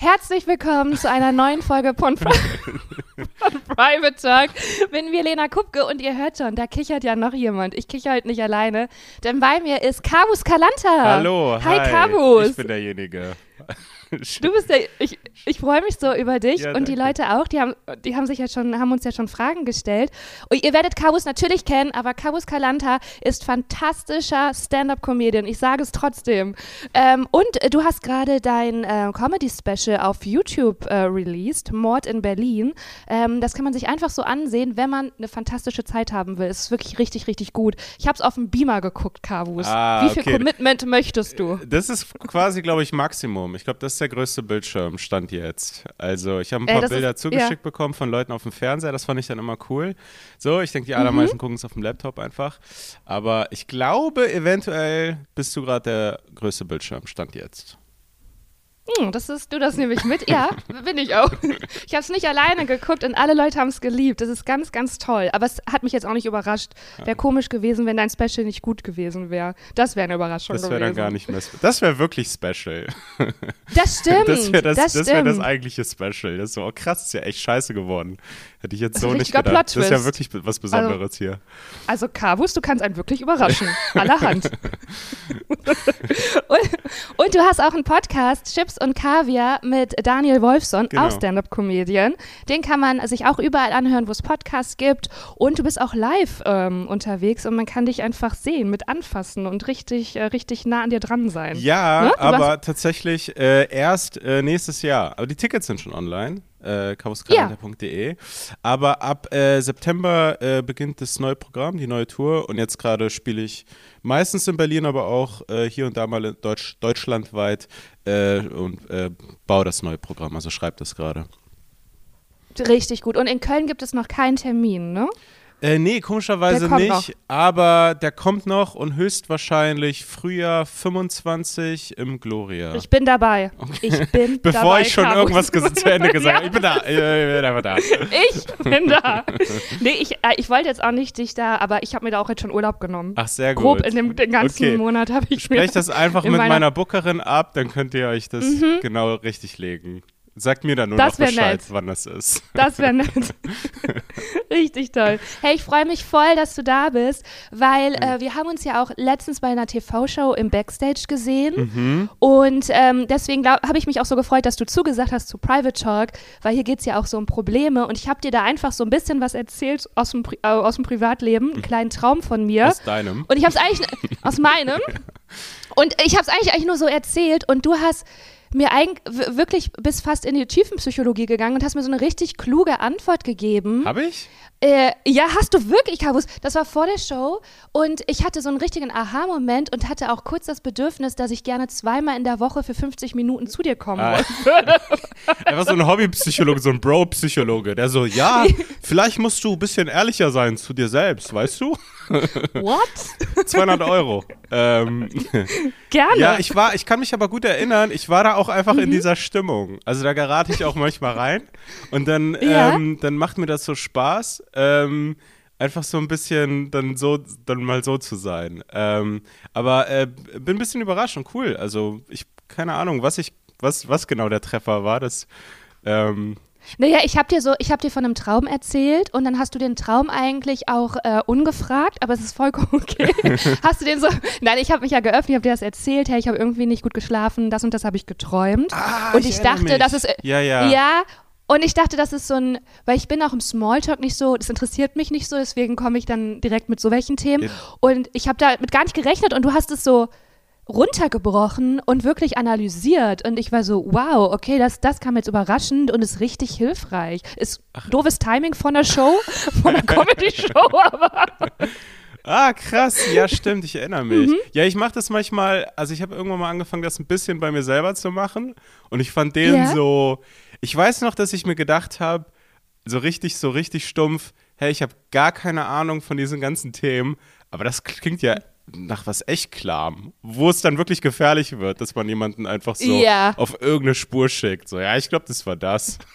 Herzlich willkommen zu einer neuen Folge von, von Private Talk. Bin wir Lena Kupke und ihr hört schon, da kichert ja noch jemand. Ich kicher halt nicht alleine, denn bei mir ist Kabus Kalanta. Hallo, hi, hi Kabus. Ich bin derjenige. Du bist der, ich, ich freue mich so über dich ja, und die Leute auch, die haben, die haben sich ja schon, haben uns ja schon Fragen gestellt. Und ihr werdet Kabus natürlich kennen, aber Kabus Kalanta ist fantastischer Stand-Up-Comedian. Ich sage es trotzdem. Ähm, und du hast gerade dein äh, Comedy-Special auf YouTube äh, released, Mord in Berlin. Ähm, das kann man sich einfach so ansehen, wenn man eine fantastische Zeit haben will. Es ist wirklich richtig, richtig gut. Ich habe es auf dem Beamer geguckt, Kabus. Ah, Wie viel okay. Commitment möchtest du? Das ist quasi, glaube ich, Maximum. Ich glaube, das ist der größte Bildschirm, stand jetzt. Also ich habe ein äh, paar äh, Bilder ist, zugeschickt ja. bekommen von Leuten auf dem Fernseher, das fand ich dann immer cool. So, ich denke, die allermeisten mhm. gucken es auf dem Laptop einfach. Aber ich glaube, eventuell bist du gerade der größte Bildschirm, stand jetzt. Hm, das ist, du das nehme ich mit. Ja, bin ich auch. Ich habe es nicht alleine geguckt und alle Leute haben es geliebt. Das ist ganz, ganz toll. Aber es hat mich jetzt auch nicht überrascht. Wäre komisch gewesen, wenn dein Special nicht gut gewesen wäre. Das wäre eine Überraschung das wär gewesen. Das wäre dann gar nicht mehr. Das wäre wirklich Special. Das stimmt. Das wäre das, das, das, wär das eigentliche Special. Das ist so, oh krass, ist ja echt scheiße geworden. Hätte ich jetzt so nicht gedacht. Das ist ja wirklich was Besonderes also, hier. Also, Kabus, du kannst einen wirklich überraschen. Allerhand. und, und du hast auch einen Podcast, Chips und Kaviar mit Daniel Wolfson, genau. auch Stand-Up-Comedian. Den kann man sich auch überall anhören, wo es Podcasts gibt. Und du bist auch live ähm, unterwegs und man kann dich einfach sehen, mit anfassen und richtig, äh, richtig nah an dir dran sein. Ja, ne? aber tatsächlich äh, erst äh, nächstes Jahr. Aber die Tickets sind schon online äh, chaoskalender.de. Ja. Aber ab äh, September äh, beginnt das neue Programm, die neue Tour. Und jetzt gerade spiele ich meistens in Berlin, aber auch äh, hier und da mal Deutsch, deutschlandweit äh, und äh, baue das neue Programm. Also schreibe das gerade. Richtig gut. Und in Köln gibt es noch keinen Termin, ne? Äh, nee, komischerweise nicht, noch. aber der kommt noch und höchstwahrscheinlich Frühjahr 25 im Gloria. Ich bin dabei. Okay. Ich bin Bevor dabei, ich schon Caro. irgendwas zu Ende gesagt habe. Ich bin da. Ich bin einfach da. Ich bin da. Nee, ich, äh, ich wollte jetzt auch nicht dich da, aber ich habe mir da auch jetzt schon Urlaub genommen. Ach, sehr gut. Grob in dem den ganzen okay. Monat habe ich Sprecht das einfach mit meiner Bookerin ab, dann könnt ihr euch das mhm. genau richtig legen. Sagt mir dann nur das noch Bescheid, nett. wann das ist. Das wäre nett. Richtig toll. Hey, ich freue mich voll, dass du da bist, weil äh, wir haben uns ja auch letztens bei einer TV-Show im Backstage gesehen mhm. und ähm, deswegen habe ich mich auch so gefreut, dass du zugesagt hast zu Private Talk, weil hier geht es ja auch so um Probleme und ich habe dir da einfach so ein bisschen was erzählt aus dem, äh, aus dem Privatleben, einen kleinen Traum von mir. Aus deinem. Und ich habe es eigentlich, aus meinem. Und ich habe es eigentlich, eigentlich nur so erzählt und du hast mir eigentlich wirklich bis fast in die Tiefenpsychologie gegangen und hast mir so eine richtig kluge Antwort gegeben. Habe ich? Äh, ja, hast du wirklich, Kabus. Das war vor der Show und ich hatte so einen richtigen Aha-Moment und hatte auch kurz das Bedürfnis, dass ich gerne zweimal in der Woche für 50 Minuten zu dir kommen ah. würde. Er war so ein Hobbypsychologe, so ein Bro-Psychologe, der so, ja, vielleicht musst du ein bisschen ehrlicher sein zu dir selbst, weißt du? What? 200 Euro. Ähm, Gerne. Ja, ich war, ich kann mich aber gut erinnern, ich war da auch einfach mhm. in dieser Stimmung. Also da gerate ich auch manchmal rein und dann, ja. ähm, dann macht mir das so Spaß. Ähm, einfach so ein bisschen dann so, dann mal so zu sein. Ähm, aber äh, bin ein bisschen überrascht und cool. Also ich, keine Ahnung, was ich, was, was genau der Treffer war, das ähm, naja, ich habe dir so, ich habe dir von einem Traum erzählt und dann hast du den Traum eigentlich auch äh, ungefragt, aber es ist vollkommen okay. hast du den so? Nein, ich habe mich ja geöffnet, ich habe dir das erzählt, hey, ich habe irgendwie nicht gut geschlafen, das und das habe ich geträumt. Ah, und ich, ich dachte, mich. das ist ja, ja. Ja, und ich dachte, das ist so ein, weil ich bin auch im Smalltalk nicht so, das interessiert mich nicht so, deswegen komme ich dann direkt mit so welchen Themen. Ja. Und ich habe damit gar nicht gerechnet und du hast es so runtergebrochen und wirklich analysiert. Und ich war so, wow, okay, das, das kam jetzt überraschend und ist richtig hilfreich. Ist Ach. doofes Timing von der Show, von der Comedy-Show, aber. Ah, krass. Ja, stimmt, ich erinnere mich. Mhm. Ja, ich mache das manchmal, also ich habe irgendwann mal angefangen, das ein bisschen bei mir selber zu machen. Und ich fand den yeah. so, ich weiß noch, dass ich mir gedacht habe, so richtig, so richtig stumpf, hey, ich habe gar keine Ahnung von diesen ganzen Themen, aber das klingt ja nach was echt klam, wo es dann wirklich gefährlich wird, dass man jemanden einfach so Ja. auf irgendeine Spur schickt. So, ja, ich glaube, das war das.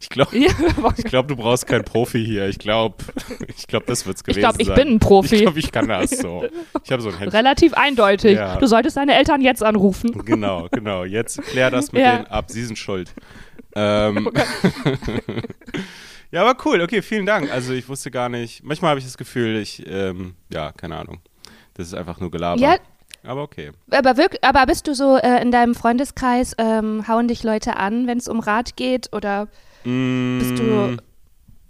Ich glaube, Ja. ich glaub, du brauchst keinen Profi hier. Ich glaube, ich glaub, das wird's Ich gewesen glaube, ich sein. bin ein Profi. Ich glaube, ich kann das so. Ich habe so ein Handy. Relativ eindeutig. Ja. Du solltest deine Eltern jetzt anrufen. Genau, genau. Jetzt klär das mit Ja. denen ab. Sie sind schuld. Ähm, ja, aber cool. Okay, vielen Dank. Also ich wusste gar nicht. Manchmal habe ich das Gefühl, ich, ähm, ja, keine Ahnung. Das ist einfach nur Gelaber. Ja. Aber okay. Aber, wirk aber bist du so äh, in deinem Freundeskreis, ähm, hauen dich Leute an, wenn es um Rat geht? Oder bist du.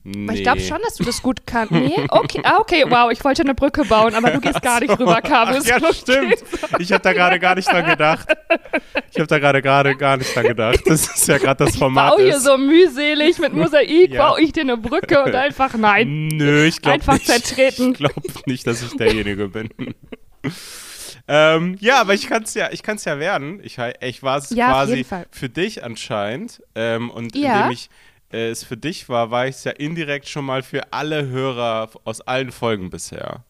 Nee. Ich glaube schon, dass du das gut kannst. Nee? Okay, ah, okay, wow, ich wollte eine Brücke bauen, aber du gehst gar nicht rüber, Kabus. Ja, stimmt. Ich habe da gerade gar nicht dran gedacht. Ich habe da gerade gerade gar nicht dran gedacht. Das ist ja gerade das Format. Bau hier ist. so mühselig mit Mosaik, Ja. baue ich dir eine Brücke und einfach nein. Nö, ich glaube Einfach nicht. zertreten. Ich glaube nicht, dass ich derjenige bin. ähm, ja, aber ich kann es ja, ich kann's ja werden. Ich, ich war es Ja, quasi für dich anscheinend. Ähm, und Ja. indem ich es für dich war, war ich es ja indirekt schon mal für alle Hörer aus allen Folgen bisher.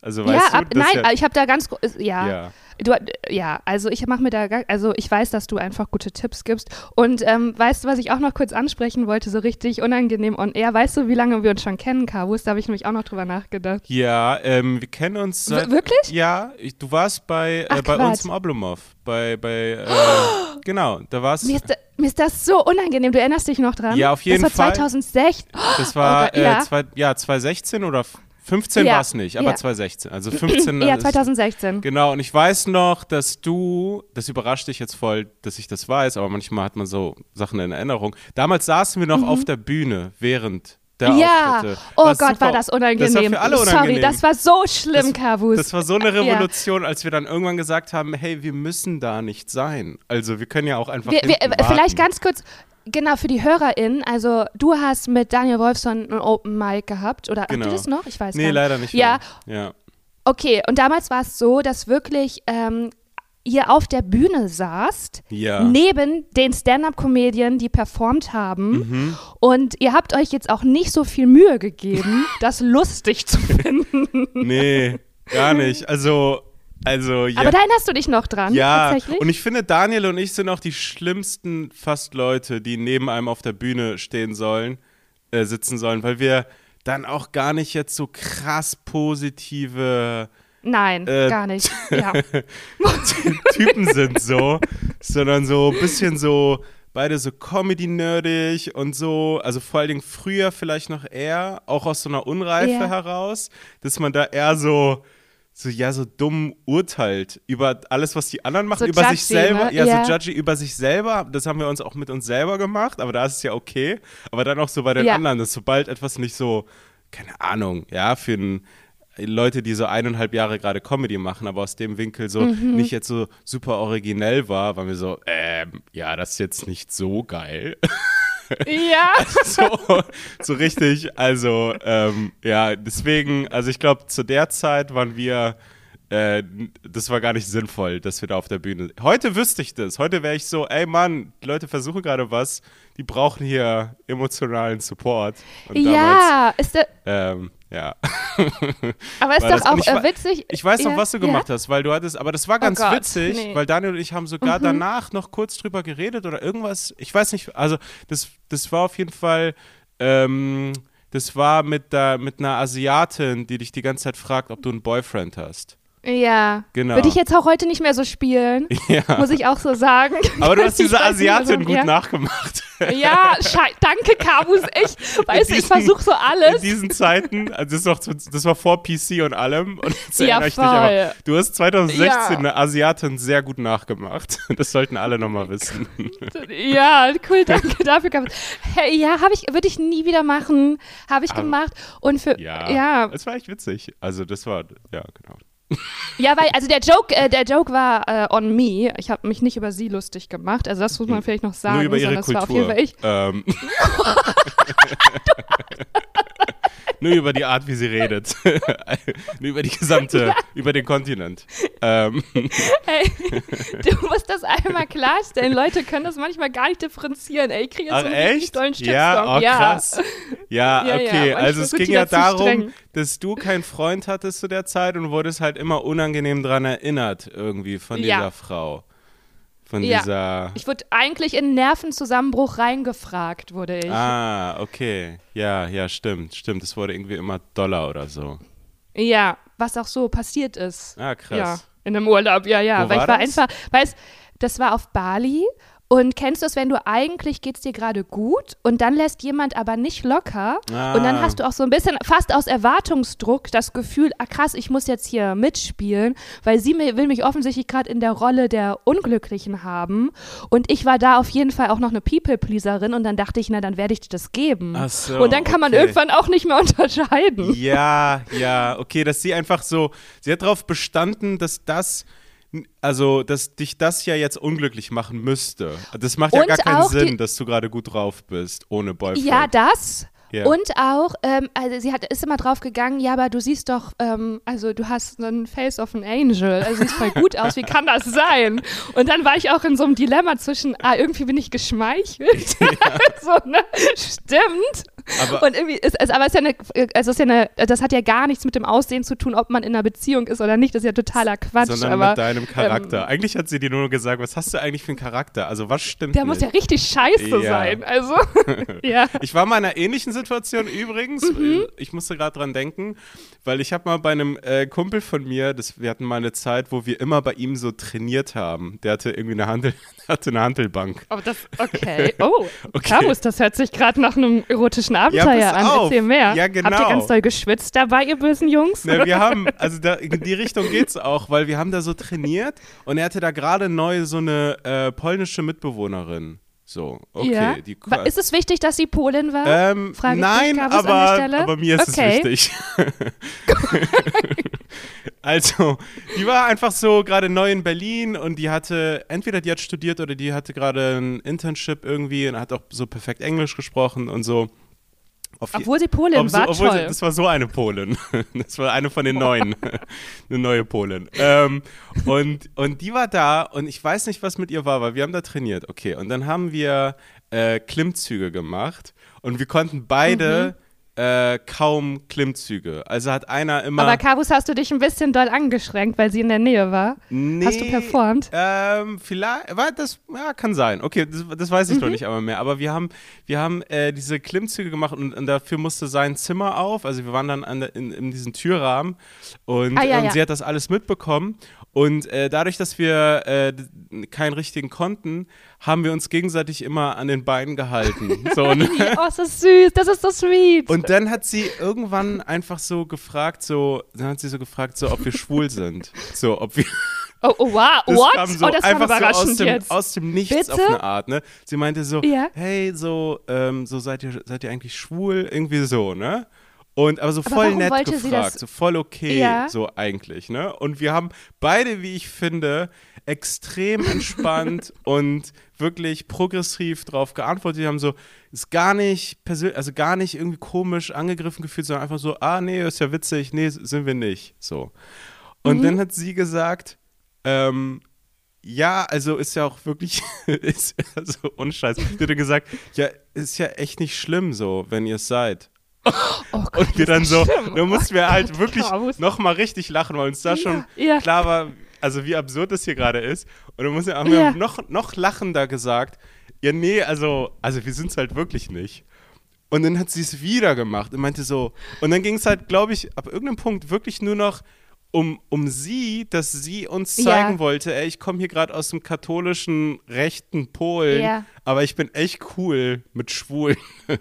Also weißt ja, du, ab, das nein, ja, ich habe da ganz, ja, ja. Du, ja, also ich mache mir da, also ich weiß, dass du einfach gute Tipps gibst. Und ähm, weißt du, was ich auch noch kurz ansprechen wollte, so richtig unangenehm on air? Weißt du, wie lange wir uns schon kennen, Kabus? Da habe ich nämlich auch noch drüber nachgedacht. Ja, ähm, wir kennen uns seit, wirklich? Ja, ich, du warst bei, Ach, äh, bei uns im Oblomov. Bei, bei, äh, genau, da warst Mir ist, da, mir ist das so unangenehm. Du erinnerst dich noch dran? Ja, auf jeden das war Fall. 2006. Das war Oh Gott, ja. äh, zwei, ja, 2016 oder 15 Ja, war es nicht, aber ja. 2016. Also 15. Ja, ist- 2016. Genau, und ich weiß noch, dass du, das überrascht dich jetzt voll, dass ich das weiß, aber manchmal hat man so Sachen in Erinnerung. Damals saßen wir noch auf der Bühne während der Mhm. Ja, Auftritte. oh Was Gott, super- war das unangenehm. Das war für alle unangenehm. Sorry, das war so schlimm, Kabus. Das war so eine Revolution, als wir dann irgendwann gesagt haben, hey, wir müssen da nicht sein. Also wir können ja auch einfach wir, wir, äh, vielleicht ganz kurz, genau, für die HörerInnen, also du hast mit Daniel Wolfson ein Open Mic gehabt, oder habt Genau. ihr das noch? Ich weiß Nee, nicht. leider nicht Ja, mehr. Ja. okay, und damals war es so, dass wirklich ähm, ihr auf der Bühne saßt, Ja. neben den Stand-Up-Comedien, die performt haben. Mhm. Und ihr habt euch jetzt auch nicht so viel Mühe gegeben, das lustig zu finden. Nee, gar nicht. Also, also ja. Aber da erinnerst du dich noch dran, Ja, tatsächlich? und ich finde, Daniel und ich sind auch die schlimmsten fast Leute, die neben einem auf der Bühne stehen sollen, äh, sitzen sollen, weil wir dann auch gar nicht jetzt so krass positive Nein, äh, gar nicht. Ja. Typen sind so, sondern so ein bisschen so beide so Comedy-nerdig und so, also vor allen Dingen früher vielleicht noch eher, auch aus so einer Unreife Ja. heraus, dass man da eher so, so, ja, so dumm urteilt über alles, was die anderen machen, So über sich judgy, selber, ne? ja, Ja. so judgy über sich selber, das haben wir uns auch mit uns selber gemacht, aber da ist es ja okay, aber dann auch so bei den Ja. anderen, dass sobald etwas nicht so, keine Ahnung, ja, für ein Leute, die so eineinhalb Jahre gerade Comedy machen, aber aus dem Winkel so Mhm. nicht jetzt so super originell war, waren wir so, ähm, ja, das ist jetzt nicht so geil. ja. so, so richtig, also, ähm, ja, deswegen, also ich glaube, zu der Zeit waren wir, äh, das war gar nicht sinnvoll, dass wir da auf der Bühne. Heute wüsste ich das. Heute wäre ich so, ey Mann, die Leute versuchen gerade was, die brauchen hier emotionalen Support. Und damals, Ja, ist da, ähm, ja. aber ist doch auch ich äh, witzig. Ich weiß noch, ja, was du ja. Oh gemacht hast, weil du hattest, aber das war ganz Gott, witzig, nee. Mhm. weil Daniel und ich haben sogar danach noch kurz drüber geredet oder irgendwas, ich weiß nicht, also das, das war auf jeden Fall, ähm, das war mit, der, mit einer Asiatin, die dich die ganze Zeit fragt, ob du einen Boyfriend hast. Ja. Genau. Würde ich jetzt auch heute nicht mehr so spielen, Ja. muss ich auch so sagen. Aber du hast diese weiß Asiatin so, gut ja. nachgemacht. Ja, danke, Kabus. Ich, weißt du, ich diesen- versuche so In alles. diesen Zeiten, also das, zu- das war vor PC und allem. Und jetzt Ja, ich dich aber. voll. Du hast 2016 Ja. eine Asiatin sehr gut nachgemacht. Das sollten alle nochmal wissen. Ja, cool, danke dafür. Kabus. Hey, ja, habe ich, würde ich nie wieder machen. Habe ich Aber- gemacht. Und für, Ja, ja, Es war echt witzig. Also das war, ja, genau. Ja, weil, also der Joke, äh, der Joke war äh, on me. Ich habe mich nicht über sie lustig gemacht. Also das muss man vielleicht noch sagen. Nur über ihre sondern es war auf jeden Kultur. Fall ich. Ähm, Nur über die Art, wie sie redet. Nur über die gesamte, ja. über den Kontinent. Ähm. Hey, du musst das einmal klarstellen. Leute können das manchmal gar nicht differenzieren. Ey, ich kriege jetzt so einen echt? tollen Ja, oh, krass. Ja, ja okay. also es ging ja darum, dass du keinen Freund hattest zu der Zeit und wurdest halt immer unangenehm daran erinnert irgendwie von dieser Frau. Von ja. dieser. Ich wurde eigentlich in Nervenzusammenbruch reingefragt, wurde ich. Ah, okay. Ja, ja, stimmt, stimmt. Es wurde irgendwie immer Dollar oder so. Ja, was auch so passiert ist. Ah, krass. Ja, in einem Urlaub, ja, ja. Wo weil war ich war das? einfach, weißt das war auf Bali und kennst du es, wenn du eigentlich geht's dir gerade gut und dann lässt jemand aber nicht locker Ah. und dann hast du auch so ein bisschen fast aus Erwartungsdruck das Gefühl, ah krass, ich muss jetzt hier mitspielen, weil sie will mich offensichtlich gerade in der Rolle der Unglücklichen haben und ich war da auf jeden Fall auch noch eine People-Pleaserin und dann dachte ich, na dann werde ich dir das geben. Ach so, und dann kann man okay. irgendwann auch nicht mehr unterscheiden. Ja, ja, okay, dass sie einfach so, sie hat darauf bestanden, dass das, also, dass dich das ja jetzt unglücklich machen müsste. Das macht ja Und gar keinen Sinn, dass du gerade gut drauf bist, ohne Boyfriend. Ja, das. Ja. Und auch, ähm, also sie hat, ist immer drauf gegangen, ja, aber du siehst doch, ähm, also du hast so ein Face of an Angel, also siehst voll gut aus, wie kann das sein? Und dann war ich auch in so einem Dilemma zwischen, ah, irgendwie bin ich geschmeichelt, so, ne? Stimmt. Aber- und irgendwie ist, ist aber es ist ja eine, also es ist ja eine, das hat ja gar nichts mit dem Aussehen zu tun, ob man in einer Beziehung ist oder nicht, das ist ja totaler Quatsch. sondern aber, mit deinem Charakter. ähm, Eigentlich hat sie dir nur gesagt, was hast du eigentlich für einen Charakter? Also was stimmt der nicht? muss ja richtig scheiße Ja. sein, also, ja. Ich war mal in einer ähnlichen Situation übrigens. Mhm. Ich musste gerade dran denken, weil ich habe mal bei einem äh, Kumpel von mir, das, wir hatten mal eine Zeit, wo wir immer bei ihm so trainiert haben. Der hatte irgendwie eine Handel, hatte eine Handelbank. Oh, das, okay. Oh, Okay. Carus, das hört sich gerade nach einem erotischen Abenteuer pass an. auf. Erzähl mehr. Ja, Habt ihr genau. ganz doll geschwitzt dabei, ihr bösen Jungs? Ne, wir haben, also da, in die Richtung geht's auch, weil wir haben da so trainiert und er hatte da gerade neu so eine äh, polnische Mitbewohnerin. So, okay. ja. Die, Ist es wichtig, dass sie Polin war? ähm, nein, aber, aber mir ist Okay. es wichtig. also, die war einfach so gerade neu in Berlin und die hatte, entweder die hat studiert oder die hatte gerade ein Internship irgendwie und hat auch so perfekt Englisch gesprochen und so. Obwohl sie Polin ob so, war, obwohl sie, toll. das war so eine Polin. Das war eine von den neuen. eine neue Polin. Ähm, und, und die war da und ich weiß nicht, was mit ihr war, weil wir haben da trainiert. Okay, und dann haben wir äh, Klimmzüge gemacht und wir konnten beide Mhm. Äh, kaum Klimmzüge. Also hat einer immer. Aber Carus, hast du dich ein bisschen doll angeschränkt, weil sie in der Nähe war? Nee, Hast du performt? Ähm, vielleicht, war das, ja, kann sein. Okay, das, das weiß ich Mhm. noch nicht einmal mehr. Aber wir haben, wir haben äh, diese Klimmzüge gemacht und, und dafür musste sein Zimmer auf. Also wir waren dann an in, in diesem Türrahmen und, Ah, ja, und ja. sie hat das alles mitbekommen. Und äh, dadurch, dass wir äh, keinen richtigen konnten, haben wir uns gegenseitig immer an den Beinen gehalten. so, ne? Oh, ist das süß, das ist so sweet. Und dann hat sie irgendwann einfach so gefragt, so, dann hat sie so gefragt, so, ob wir schwul sind. So, ob wir. oh, oh, wow, Das what? kam so oh, das kam einfach so überraschend aus dem, jetzt. aus dem Nichts Bitte? auf eine Art, ne? Sie meinte so, Ja. hey, so, ähm, so seid ihr, seid ihr eigentlich schwul? Irgendwie so, ne? Und aber so Aber voll nett sie gefragt, so voll okay, Ja. so eigentlich, ne? Und wir haben beide, wie ich finde, extrem entspannt und wirklich progressiv drauf geantwortet. Die haben so, ist gar nicht persönlich, also gar nicht irgendwie komisch angegriffen gefühlt, sondern einfach so, ah, nee, ist ja witzig, nee, sind wir nicht. So. Und Mhm. dann hat sie gesagt, ähm, ja, also ist ja auch wirklich, ist, also unscheiß. Die hat gesagt, ja, ist ja echt nicht schlimm so, wenn ihr es seid. Oh Gott, Und wir dann so, schlimm. dann mussten wir halt wirklich Carus. nochmal richtig lachen, weil uns da schon ja. klar war, also wie absurd das hier gerade ist. Und dann mussten, haben Ja. wir noch, noch lachender gesagt, ja, nee, also, also wir sind es halt wirklich nicht. Und dann hat sie es wieder gemacht und meinte so, und dann ging es halt, glaube ich, ab irgendeinem Punkt wirklich nur noch um, um sie, dass sie uns Ja. zeigen wollte, ey, ich komme hier gerade aus dem katholischen rechten Polen, Ja. aber ich bin echt cool mit Schwulen.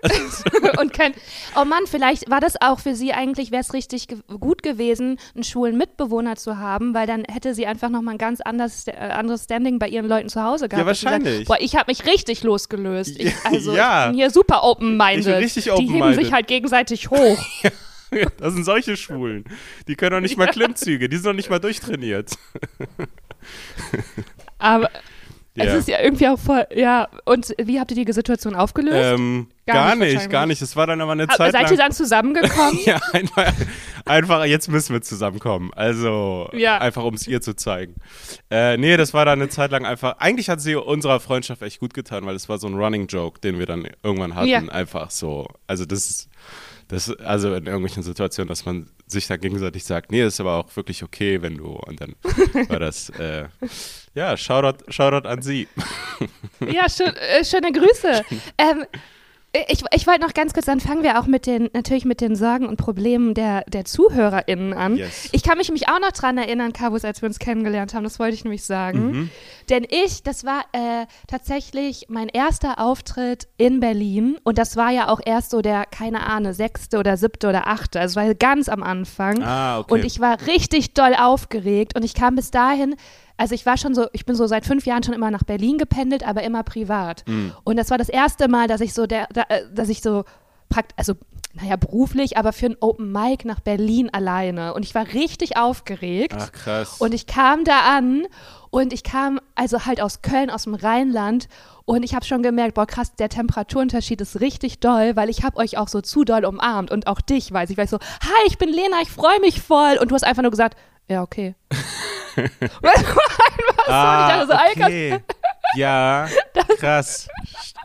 und kein, oh Mann, vielleicht war das auch für sie eigentlich, wäre es richtig ge gut gewesen, einen schwulen Mitbewohner zu haben, weil dann hätte sie einfach nochmal ein ganz anderes, äh, anderes Standing bei ihren Leuten zu Hause gehabt. sie wahrscheinlich. Sagt, boah, ich habe mich richtig losgelöst. Ich, Ja, also ja. ich bin hier super open-minded. Richtig Die heben open-minded. sich halt gegenseitig hoch. Das sind solche Schwulen. Die können doch nicht mal Klimmzüge, die sind doch nicht mal durchtrainiert. Aber Ja. es ist ja irgendwie auch voll, ja. Und wie habt ihr die Situation aufgelöst? Ähm, Gar, gar nicht, gar nicht. Es war dann aber eine Aber Zeit seid lang. ihr dann zusammengekommen? ja, einfach, einfach, jetzt müssen wir zusammenkommen. Also, Ja. einfach um es ihr zu zeigen. Äh, nee, das war dann eine Zeit lang einfach. Eigentlich hat sie unserer Freundschaft echt gut getan, weil es war so ein Running Joke, den wir dann irgendwann hatten. Ja. Einfach so. Also, das ist. Das, also in irgendwelchen Situationen, dass man sich da gegenseitig sagt, nee, das ist aber auch wirklich okay, wenn du, und dann war das, äh, ja, Shoutout, Shoutout an sie. Ja, schön, äh, schöne Grüße. Ähm, ich, ich wollte noch ganz kurz, dann fangen wir auch mit den, natürlich mit den Sorgen und Problemen der, der ZuhörerInnen an. Yes. Ich kann mich nämlich auch noch dran erinnern, Kabus, als wir uns kennengelernt haben, das wollte ich nämlich sagen. Mhm. Denn ich, das war äh, tatsächlich mein erster Auftritt in Berlin und das war ja auch erst so der, keine Ahnung, sechste oder siebte oder achte, also es war ganz am Anfang. Ah, okay. Und ich war richtig doll aufgeregt und ich kam bis dahin, also ich war schon so, ich bin so seit fünf Jahren schon immer nach Berlin gependelt, aber immer privat. Mhm. Und das war das erste Mal, dass ich so, der, da, äh, dass ich so prakt, also naja, beruflich, aber für ein Open Mic nach Berlin alleine. Und ich war richtig aufgeregt. Ach, krass. Und ich kam da an und ich kam also halt aus Köln, aus dem Rheinland und ich habe schon gemerkt, boah krass, der Temperaturunterschied ist richtig doll, weil ich habe euch auch so zu doll umarmt und auch dich, weiß ich, weil ich so, hi, ich bin Lena, ich freue mich voll und du hast einfach nur gesagt, ja, okay. Du, einfach so, Ah, okay. Ja, krass.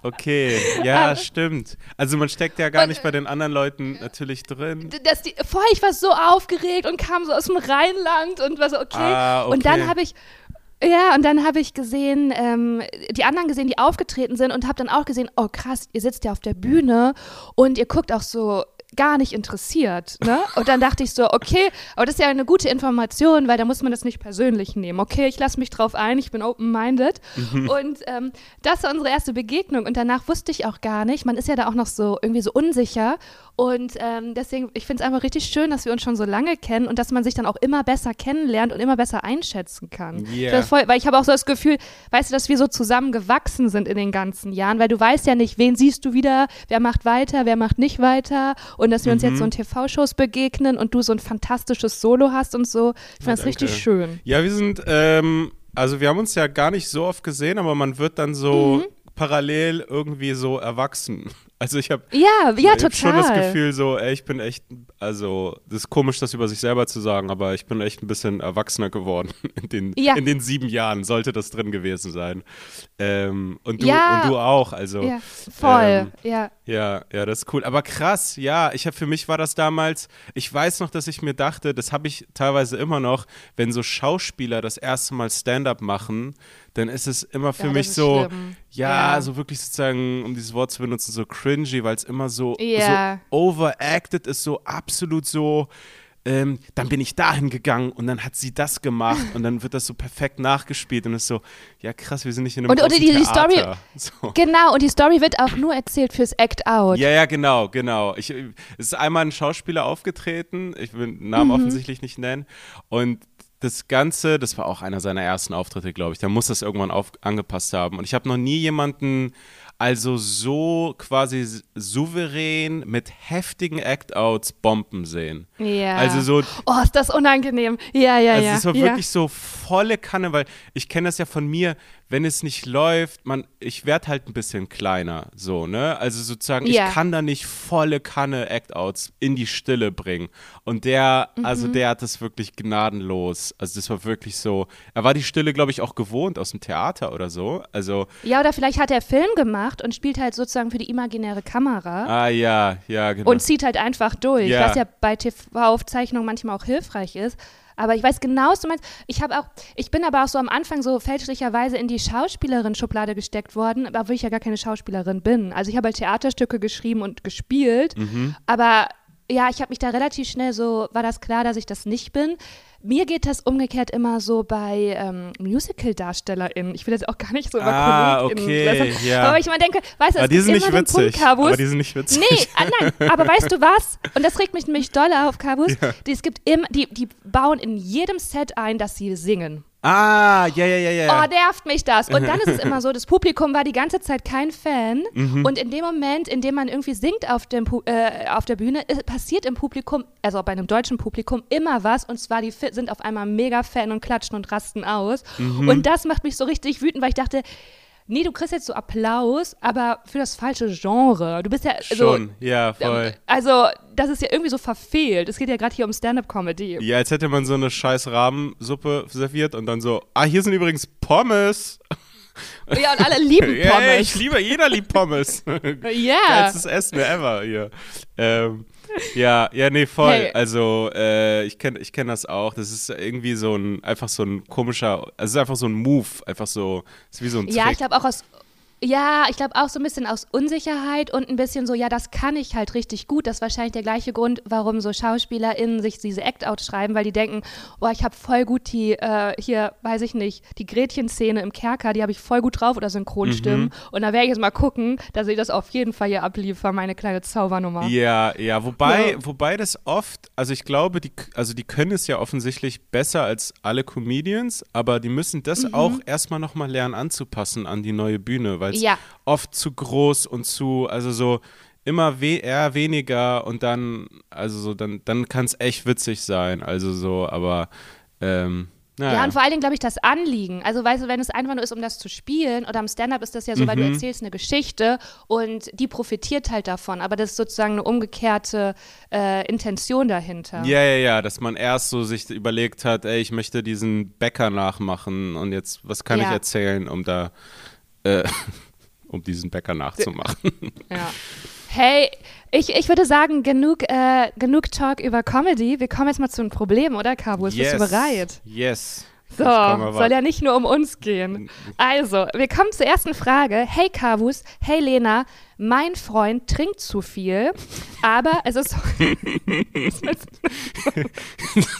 Okay, ja, Aber- stimmt. Also man steckt ja gar nicht bei den anderen Leuten natürlich drin. das, die, vorher, ich war so aufgeregt und kam so aus dem Rheinland und war so, okay. Ah, Und dann okay. habe ich, ja, und dann habe ich gesehen, ähm, die anderen gesehen, die aufgetreten sind und habe dann auch gesehen, oh krass, ihr sitzt ja auf der Bühne und ihr guckt auch so gar nicht interessiert, ne? Und dann dachte ich so, okay, aber das ist ja eine gute Information, weil da muss man das nicht persönlich nehmen. Okay, ich lasse mich drauf ein, ich bin open-minded. Mhm. Und ähm, das war unsere erste Begegnung und danach wusste ich auch gar nicht, man ist ja da auch noch so irgendwie so unsicher und ähm, deswegen, ich finde es einfach richtig schön, dass wir uns schon so lange kennen und dass man sich dann auch immer besser kennenlernt und immer besser einschätzen kann. Ich Yeah. das voll, weil ich habe auch so das Gefühl, weißt du, dass wir so zusammen gewachsen sind in den ganzen Jahren, weil du weißt ja nicht, wen siehst du wieder, wer macht weiter, wer macht nicht weiter und dass wir uns Mhm. jetzt so in TV-Shows begegnen und du so ein fantastisches Solo hast und so. Ich finde das danke. richtig schön. Ja, wir sind, ähm, also wir haben uns ja gar nicht so oft gesehen, aber man wird dann so Mhm. parallel irgendwie so erwachsen. Also ich habe Ja, ja, total. schon das Gefühl so, ey, ich bin echt, also das ist komisch, das über sich selber zu sagen, aber ich bin echt ein bisschen erwachsener geworden in den, Ja. in den sieben Jahren, sollte das drin gewesen sein. Ähm, und, du, Ja. und du auch, also ja, voll, ähm, ja. ja, ja, das ist cool. Aber krass, ja, ich habe für mich war das damals, ich weiß noch, dass ich mir dachte, das habe ich teilweise immer noch, wenn so Schauspieler das erste Mal Stand-up machen, dann ist es immer für Ja, mich so, ja, Ja. so wirklich sozusagen, um dieses Wort zu benutzen, so cringy, weil es immer so, Ja. so overacted ist, so absolut so. Ähm, dann bin ich dahin gegangen und dann hat sie das gemacht und dann wird das so perfekt nachgespielt und ist so, ja krass, wir sind nicht in einem Und- großen die- die. Story- So. Genau, und die Story wird auch nur erzählt fürs Act Out. Ja, ja, genau, genau. Ich, es ist einmal ein Schauspieler aufgetreten, ich will den Namen Mhm. offensichtlich nicht nennen. Und das Ganze, das war auch einer seiner ersten Auftritte, glaube ich. Der muss das irgendwann auf, angepasst haben. Und ich habe noch nie jemanden also so quasi souverän mit heftigen Act-Outs bomben sehen. Ja. Also so Oh, ist das unangenehm. Ja, ja, also ja. es war ja. wirklich so volle Kanne, weil ich kenne das ja von mir, wenn es nicht läuft, man, ich werde halt ein bisschen kleiner, so, ne? Also sozusagen, Ja. ich kann da nicht volle Kanne Act-Outs in die Stille bringen. Und der, also Mhm. der hat das wirklich gnadenlos. Also das war wirklich so, er war die Stille, glaube ich, auch gewohnt aus dem Theater oder so. Also, Ja, oder vielleicht hat er Film gemacht und spielt halt sozusagen für die imaginäre Kamera ah ja, ja, genau. und zieht halt einfach durch, Ja. was ja bei TV-Aufzeichnungen manchmal auch hilfreich ist. Aber ich weiß genau, was du meinst. Ich habe auch, ich bin aber auch so am Anfang so fälschlicherweise in die Schauspielerin-Schublade gesteckt worden, obwohl ich ja gar keine Schauspielerin bin. Also ich habe halt Theaterstücke geschrieben und gespielt, Mhm. aber ja, ich habe mich da relativ schnell so, war das klar, dass ich das nicht bin. Mir geht das umgekehrt immer so bei ähm, Musical-DarstellerInnen. Ich will jetzt auch gar nicht so über Ah, KollegInnen okay, ja. Aber ich immer denke, weißt du, aber es die sind nicht Punkt, witzig. Kabus, aber die sind nicht witzig. Nee, ah, nein, aber weißt du was? Und das regt mich nämlich doll auf, Kabus. Die, es gibt immer, die, die bauen in jedem Set ein, dass sie singen. Ah, ja, ja, ja, ja. Oh, nervt mich das. Und dann ist es immer so, das Publikum war die ganze Zeit kein Fan. Mhm. Und in dem Moment, in dem man irgendwie singt auf, dem, äh, auf der Bühne, passiert im Publikum, also bei einem deutschen Publikum, immer was. Und zwar, die sind auf einmal mega Fan und klatschen und rasten aus. Mhm. Und das macht mich so richtig wütend, weil ich dachte, nee, du kriegst jetzt so Applaus, aber für das falsche Genre. Du bist ja so, Schon, ja, voll. Also, das ist ja irgendwie so verfehlt. Es geht ja gerade hier um Stand-up-Comedy. Ja, als hätte man so eine scheiß Rahmensuppe serviert und dann so, ah, hier sind übrigens Pommes. Ja, und alle lieben Pommes. Yeah, ich liebe, jeder liebt Pommes. Ja. yeah. Geilstes Essen ever hier. Ähm, ja, ja, nee, voll. Hey. Also, äh, ich kenne ich kenn das auch. Das ist irgendwie so ein, einfach so ein komischer, also es ist einfach so ein Move, einfach so, ist wie so ein Trick. Ja, ich glaube auch aus ja, ich glaube auch so ein bisschen aus Unsicherheit und ein bisschen so, ja, das kann ich halt richtig gut. Das ist wahrscheinlich der gleiche Grund, warum so SchauspielerInnen sich diese Act-Out schreiben, weil die denken, boah, ich habe voll gut die, äh, hier, weiß ich nicht, die Gretchen-Szene im Kerker, die habe ich voll gut drauf oder Synchronstimmen. Mhm. Und da werde ich jetzt mal gucken, dass ich das auf jeden Fall hier abliefere, meine kleine Zaubernummer. Ja, ja, wobei, ja. wobei das oft, also ich glaube, die, also die können es ja offensichtlich besser als alle Comedians, aber die müssen das mhm. auch erstmal nochmal lernen anzupassen an die neue Bühne, weil es ja. oft zu groß und zu, also so immer we eher weniger und dann, also so, dann, dann kann es echt witzig sein. Also so, aber ähm, naja. Ja, und vor allen Dingen, glaube ich, das Anliegen. Also, weißt du, wenn es einfach nur ist, um das zu spielen, oder am Stand-up ist das ja so, mhm. weil du mhm. erzählst eine Geschichte und die profitiert halt davon. Aber das ist sozusagen eine umgekehrte äh, Intention dahinter. Ja, ja, ja, dass man erst so sich überlegt hat, ey, ich möchte diesen Bäcker nachmachen und jetzt, was kann ja. ich erzählen, um da äh, um diesen Bäcker nachzumachen. Ja. Hey, ich, ich würde sagen, genug, äh, genug Talk über Comedy. Wir kommen jetzt mal zu einem Problem, oder, Kabus? Yes. Bist du bereit? Yes. So, soll ja nicht nur um uns gehen. Also, wir kommen zur ersten Frage. Hey Kavus, hey Lena, mein Freund trinkt zu viel, aber es ist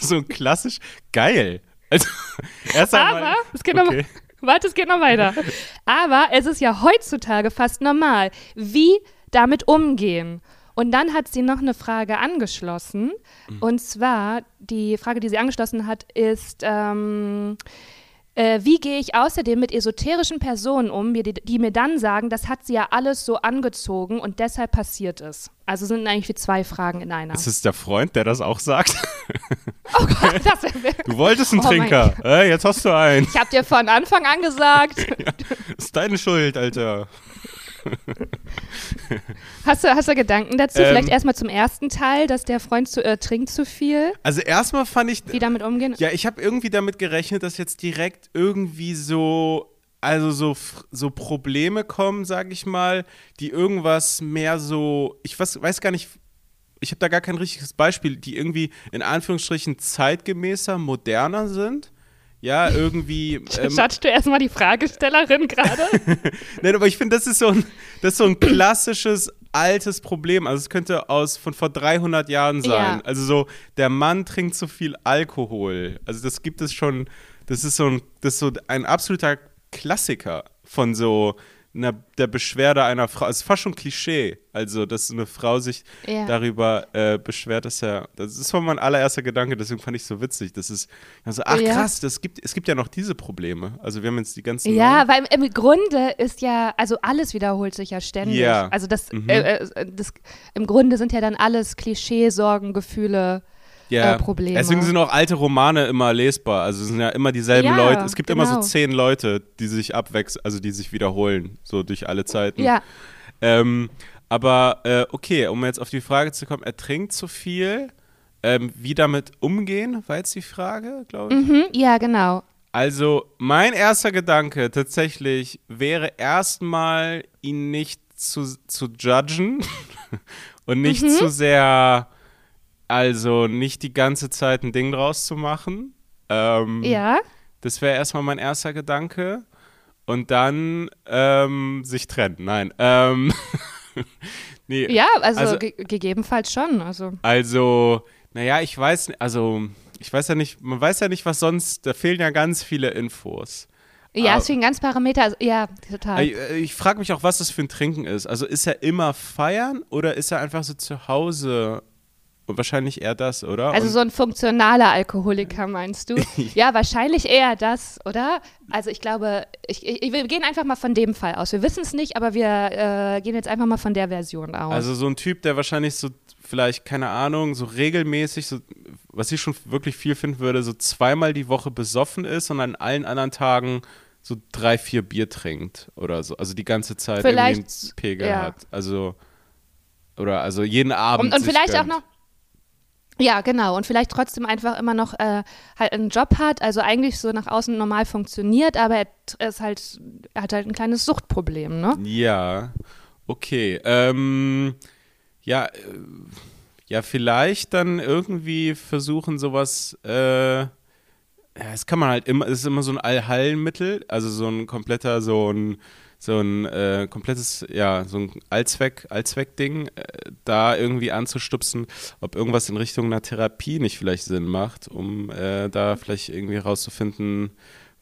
so klassisch geil. Also, erst einmal, aber es geht okay. noch Warte, es geht noch weiter. Aber es ist ja heutzutage fast normal. Wie damit umgehen? Und dann hat sie noch eine Frage angeschlossen. Mhm. Und zwar, die Frage, die sie angeschlossen hat, ist, ähm, äh, wie gehe ich außerdem mit esoterischen Personen um, die, die, mir dann sagen, das hat sie ja alles so angezogen und deshalb passiert es? Also sind eigentlich wie zwei Fragen in einer. Ist es der Freund, der das auch sagt? Oh Gott, das. Du wolltest einen oh Trinker. Äh, jetzt hast du einen. Ich hab dir von Anfang an gesagt. ja, ist deine Schuld, Alter. hast, du, hast du Gedanken dazu? Ähm, Vielleicht erstmal zum ersten Teil, dass der Freund zu, äh, trinkt zu viel. Also erstmal fand ich. Wie damit umgehen? Ja, ich habe irgendwie damit gerechnet, dass jetzt direkt irgendwie so also so, so Probleme kommen, sage ich mal, die irgendwas mehr so, ich weiß, weiß gar nicht, ich habe da gar kein richtiges Beispiel, die irgendwie in Anführungsstrichen zeitgemäßer, moderner sind. Ja, irgendwie. Ähm, Schatzt du erstmal die Fragestellerin gerade? Nein, aber ich finde, das ist so ein, das ist so ein klassisches altes Problem. Also es könnte aus von vor 300 Jahren sein. Ja. Also so der Mann trinkt zu viel Alkohol. Also das gibt es schon. Das ist so ein, das ist so ein absoluter Klassiker von so einer, der Beschwerde einer Frau. Es ist fast schon Klischee. Also, dass eine Frau sich ja. darüber äh, beschwert, dass er. Das ist mein allererster Gedanke, deswegen fand ich es so witzig. Das ist, also, ach ja. krass, das gibt, es gibt ja noch diese Probleme. Also, wir haben jetzt die ganzen. Ja, weil im, im Grunde ist ja, also alles wiederholt sich ja ständig. Ja. Also, das, mhm. äh, äh das, im Grunde sind ja dann alles Klischee, Sorgen, Gefühle ja. äh, Probleme. Deswegen sind auch alte Romane immer lesbar. Also es sind ja immer dieselben ja, Leute. Es gibt genau. immer so genau. zehn Leute, die sich abwechseln, also die sich wiederholen, so durch alle Zeiten. Ja. Ähm, aber äh, okay, um jetzt auf die Frage zu kommen, er trinkt zu viel. Ähm, wie damit umgehen, war jetzt die Frage, glaube ich. Mhm, ja, genau. Also mein erster Gedanke tatsächlich wäre erstmal, ihn nicht zu, zu judgen und nicht mhm. zu sehr also nicht die ganze Zeit ein Ding draus zu machen. Ähm, ja. Das wäre erstmal mein erster Gedanke. Und dann ähm, sich trennen. Nein. Ähm, nee, ja, also, also ge gegebenenfalls schon. Also. also, naja, ich weiß, also ich weiß ja nicht, man weiß ja nicht, was sonst, da fehlen ja ganz viele Infos. Ja, es fehlen ganz Parameter, also, ja, total. Ich, äh, ich frage mich auch, was das für ein Trinken ist. Also ist er immer feiern oder ist er einfach so zu Hause Wahrscheinlich eher das, oder? Also Und so ein funktionaler Alkoholiker, meinst du? ja, wahrscheinlich eher das, oder? Also ich glaube, ich, ich, wir gehen einfach mal von dem Fall aus. Wir wissen es nicht, aber wir äh, gehen jetzt einfach mal von der Version aus. Also so ein Typ, der wahrscheinlich so vielleicht, keine Ahnung, so regelmäßig, so, was ich schon wirklich viel finden würde, so zweimal die Woche besoffen ist und an allen anderen Tagen so drei, vier Bier trinkt oder so. Also die ganze Zeit vielleicht, irgendwie einen Pegel ja. hat. Also, oder also jeden Abend. Und, und vielleicht gönnt. auch noch. Ja, genau. Und vielleicht trotzdem einfach immer noch äh, halt einen Job hat, also eigentlich so nach außen normal funktioniert, aber er, ist halt, er hat halt ein kleines Suchtproblem, ne? Ja, okay. Ähm, ja, äh, ja, vielleicht dann irgendwie versuchen, sowas, äh, ja, das kann man halt immer, es ist immer so ein Allheilmittel, also so ein kompletter, so ein so ein äh, komplettes, ja, so ein Allzweck, Allzweck-Ding, äh, da irgendwie anzustupsen, ob irgendwas in Richtung einer Therapie nicht vielleicht Sinn macht, um äh, da vielleicht irgendwie rauszufinden,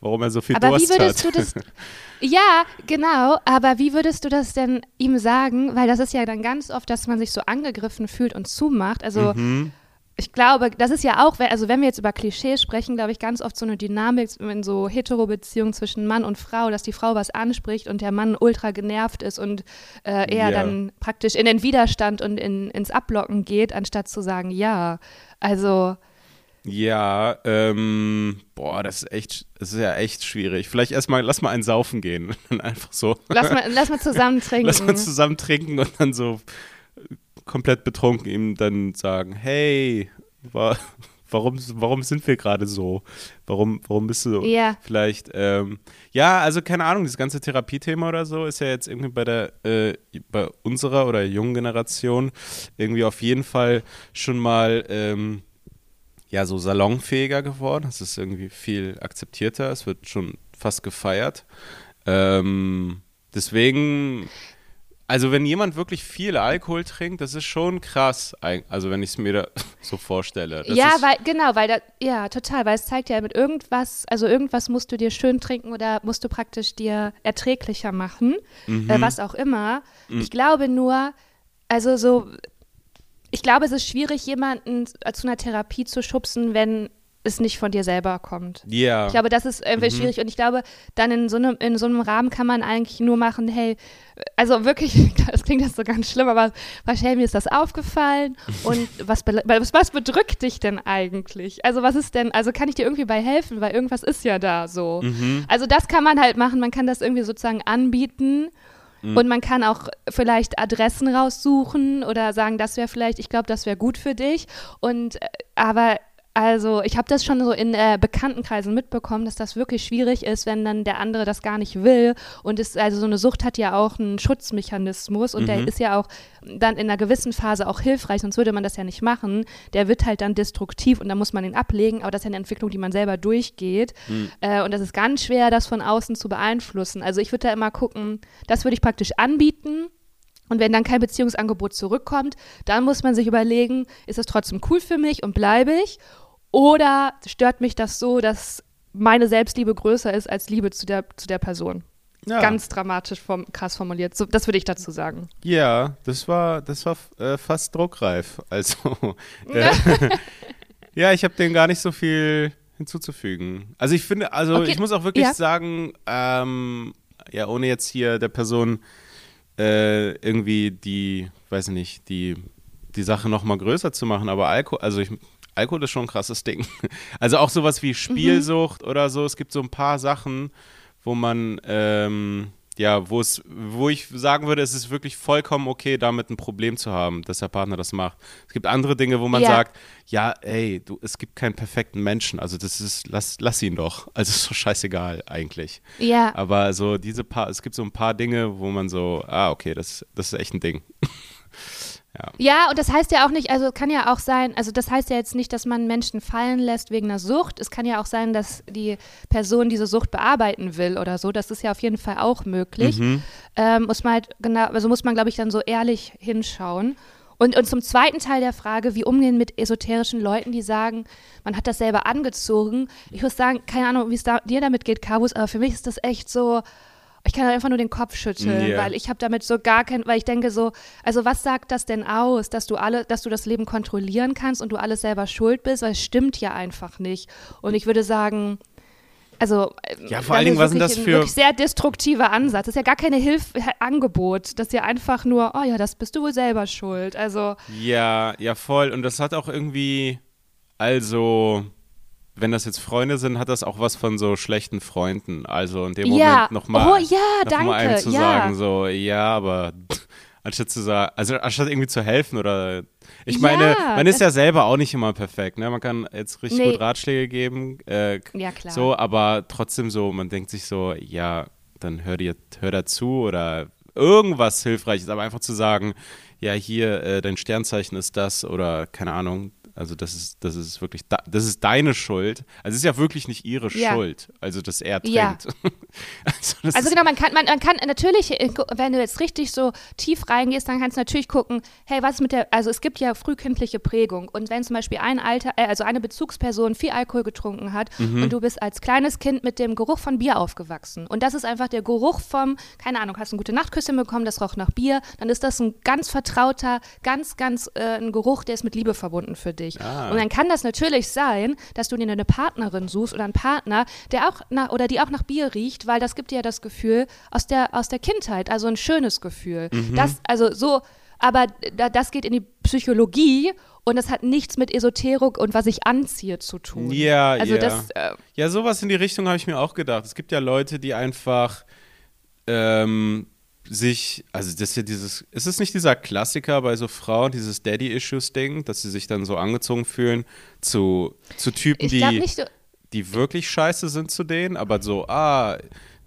warum er so viel aber Durst wie würdest hat. Du das, ja, genau, aber wie würdest du das denn ihm sagen? Weil das ist ja dann ganz oft, dass man sich so angegriffen fühlt und zumacht. Also mhm ich glaube, das ist ja auch, also wenn wir jetzt über Klischees sprechen, glaube ich, ganz oft so eine Dynamik in so Hetero-Beziehungen zwischen Mann und Frau, dass die Frau was anspricht und der Mann ultra genervt ist und äh, eher ja. dann praktisch in den Widerstand und in, ins Ablocken geht, anstatt zu sagen, ja. Also. Ja, ähm, boah, das ist echt, das ist ja echt schwierig. Vielleicht erstmal, lass mal einen saufen gehen. Einfach so. Lass mal, lass mal zusammen trinken. lass mal zusammen trinken und dann so komplett betrunken ihm dann sagen, hey, war, warum, warum sind wir gerade so? Warum, warum bist du so? Ja. Vielleicht, ähm, ja, also keine Ahnung, das ganze Therapiethema oder so ist ja jetzt irgendwie bei der, äh, bei unserer oder jungen Generation irgendwie auf jeden Fall schon mal, ähm, ja, so salonfähiger geworden. Es ist irgendwie viel akzeptierter, es wird schon fast gefeiert. Ähm, deswegen also wenn jemand wirklich viel Alkohol trinkt, das ist schon krass. Also wenn ich es mir da so vorstelle. Das ja, weil genau, weil da, ja total, weil es zeigt ja mit irgendwas, also irgendwas musst du dir schön trinken oder musst du praktisch dir erträglicher machen, mhm. äh, was auch immer. Mhm. Ich glaube nur, also so, ich glaube, es ist schwierig, jemanden zu einer Therapie zu schubsen, wenn es nicht von dir selber kommt. Ja. Yeah. Ich glaube, das ist irgendwie mhm. schwierig und ich glaube, dann in so, einem, in so einem Rahmen kann man eigentlich nur machen, hey, also wirklich, das klingt jetzt so ganz schlimm, aber wahrscheinlich mir ist das aufgefallen und was, was, was bedrückt dich denn eigentlich? Also was ist denn, also kann ich dir irgendwie bei helfen, weil irgendwas ist ja da so. Mhm. Also das kann man halt machen, man kann das irgendwie sozusagen anbieten mhm. und man kann auch vielleicht Adressen raussuchen oder sagen, das wäre vielleicht, ich glaube, das wäre gut für dich und äh, aber also ich habe das schon so in äh, Bekanntenkreisen mitbekommen, dass das wirklich schwierig ist, wenn dann der andere das gar nicht will. Und es, also so eine Sucht hat ja auch einen Schutzmechanismus und mhm. der ist ja auch dann in einer gewissen Phase auch hilfreich, sonst würde man das ja nicht machen. Der wird halt dann destruktiv und dann muss man ihn ablegen, aber das ist ja eine Entwicklung, die man selber durchgeht. Mhm. Äh, und das ist ganz schwer, das von außen zu beeinflussen. Also ich würde da immer gucken, das würde ich praktisch anbieten. Und wenn dann kein Beziehungsangebot zurückkommt, dann muss man sich überlegen, ist das trotzdem cool für mich und bleibe ich? Oder stört mich das so, dass meine Selbstliebe größer ist als Liebe zu der, zu der Person? Ja. Ganz dramatisch vom, krass formuliert. So, das würde ich dazu sagen. Ja, das war, das war äh, fast druckreif. Also, äh, ja, ich habe dem gar nicht so viel hinzuzufügen. Also ich finde, also okay. ich muss auch wirklich ja. sagen, ähm, ja, ohne jetzt hier der Person äh, irgendwie die, weiß ich nicht, die, die Sache noch mal größer zu machen, aber Alkohol, also ich Alkohol ist schon ein krasses Ding. Also auch sowas wie Spielsucht mhm. oder so. Es gibt so ein paar Sachen, wo man, ähm, ja, wo es, wo ich sagen würde, es ist wirklich vollkommen okay, damit ein Problem zu haben, dass der Partner das macht. Es gibt andere Dinge, wo man ja. sagt, ja, ey, du, es gibt keinen perfekten Menschen. Also das ist, lass, lass ihn doch. Also ist doch scheißegal eigentlich. Ja. Aber so diese paar, es gibt so ein paar Dinge, wo man so, ah, okay, das, das ist echt ein Ding. Ja. ja, und das heißt ja auch nicht, also kann ja auch sein, also das heißt ja jetzt nicht, dass man Menschen fallen lässt wegen einer Sucht. Es kann ja auch sein, dass die Person diese Sucht bearbeiten will oder so. Das ist ja auf jeden Fall auch möglich. Mhm. Ähm, muss man halt genau, also muss man, glaube ich, dann so ehrlich hinschauen. Und, und zum zweiten Teil der Frage, wie umgehen mit esoterischen Leuten, die sagen, man hat das selber angezogen. Ich muss sagen, keine Ahnung, wie es da, dir damit geht, Kabus, aber für mich ist das echt so, ich kann einfach nur den Kopf schütteln, yeah. weil ich habe damit so gar kein, weil ich denke so, also was sagt das denn aus, dass du alle, dass du das Leben kontrollieren kannst und du alles selber schuld bist, weil es stimmt ja einfach nicht. Und ich würde sagen, also ja, vor allen Dingen, was sind das für ein sehr destruktiver Ansatz. Das ist ja gar keine Hilfe Angebot, das ist ja einfach nur, oh ja, das bist du wohl selber schuld. Also ja, ja voll. Und das hat auch irgendwie, also wenn das jetzt Freunde sind, hat das auch was von so schlechten Freunden. Also in dem Moment ja. nochmal oh, ja, noch danke. mal einem zu ja. sagen, so, ja, aber anstatt zu sagen, also anstatt irgendwie zu helfen oder ich meine, ja, man ist ja selber auch nicht immer perfekt, ne? Man kann jetzt richtig nee. gut Ratschläge geben, äh, ja, klar. so, aber trotzdem so, man denkt sich so, ja, dann hör dir, hör dazu oder irgendwas Hilfreiches, aber einfach zu sagen, ja, hier, äh, dein Sternzeichen ist das oder keine Ahnung, also das ist, das ist wirklich, das ist deine Schuld. Also es ist ja wirklich nicht ihre ja. Schuld, also dass er trinkt. Ja. also, also genau, man kann, man, man kann natürlich, äh, wenn du jetzt richtig so tief reingehst, dann kannst du natürlich gucken, hey, was ist mit der, also es gibt ja frühkindliche Prägung und wenn zum Beispiel ein Alter, äh, also eine Bezugsperson viel Alkohol getrunken hat mhm. und du bist als kleines Kind mit dem Geruch von Bier aufgewachsen und das ist einfach der Geruch vom, keine Ahnung, hast eine gute Nachtküsschen bekommen, das roch nach Bier, dann ist das ein ganz vertrauter, ganz, ganz äh, ein Geruch, der ist mit Liebe verbunden für dich dich. Ah. Und dann kann das natürlich sein, dass du dir eine Partnerin suchst oder einen Partner, der auch nach oder die auch nach Bier riecht, weil das gibt dir ja das Gefühl aus der aus der Kindheit, also ein schönes Gefühl. Mhm. Das also so aber das geht in die Psychologie und das hat nichts mit Esoterik und was ich anziehe zu tun. Ja, also ja. Das, äh, ja, sowas in die Richtung habe ich mir auch gedacht. Es gibt ja Leute, die einfach ähm, sich, also das ist ja dieses, ist es nicht dieser Klassiker bei so Frauen, dieses Daddy-Issues-Ding, dass sie sich dann so angezogen fühlen zu, zu Typen, die, nicht, die wirklich scheiße sind zu denen, aber so, ah,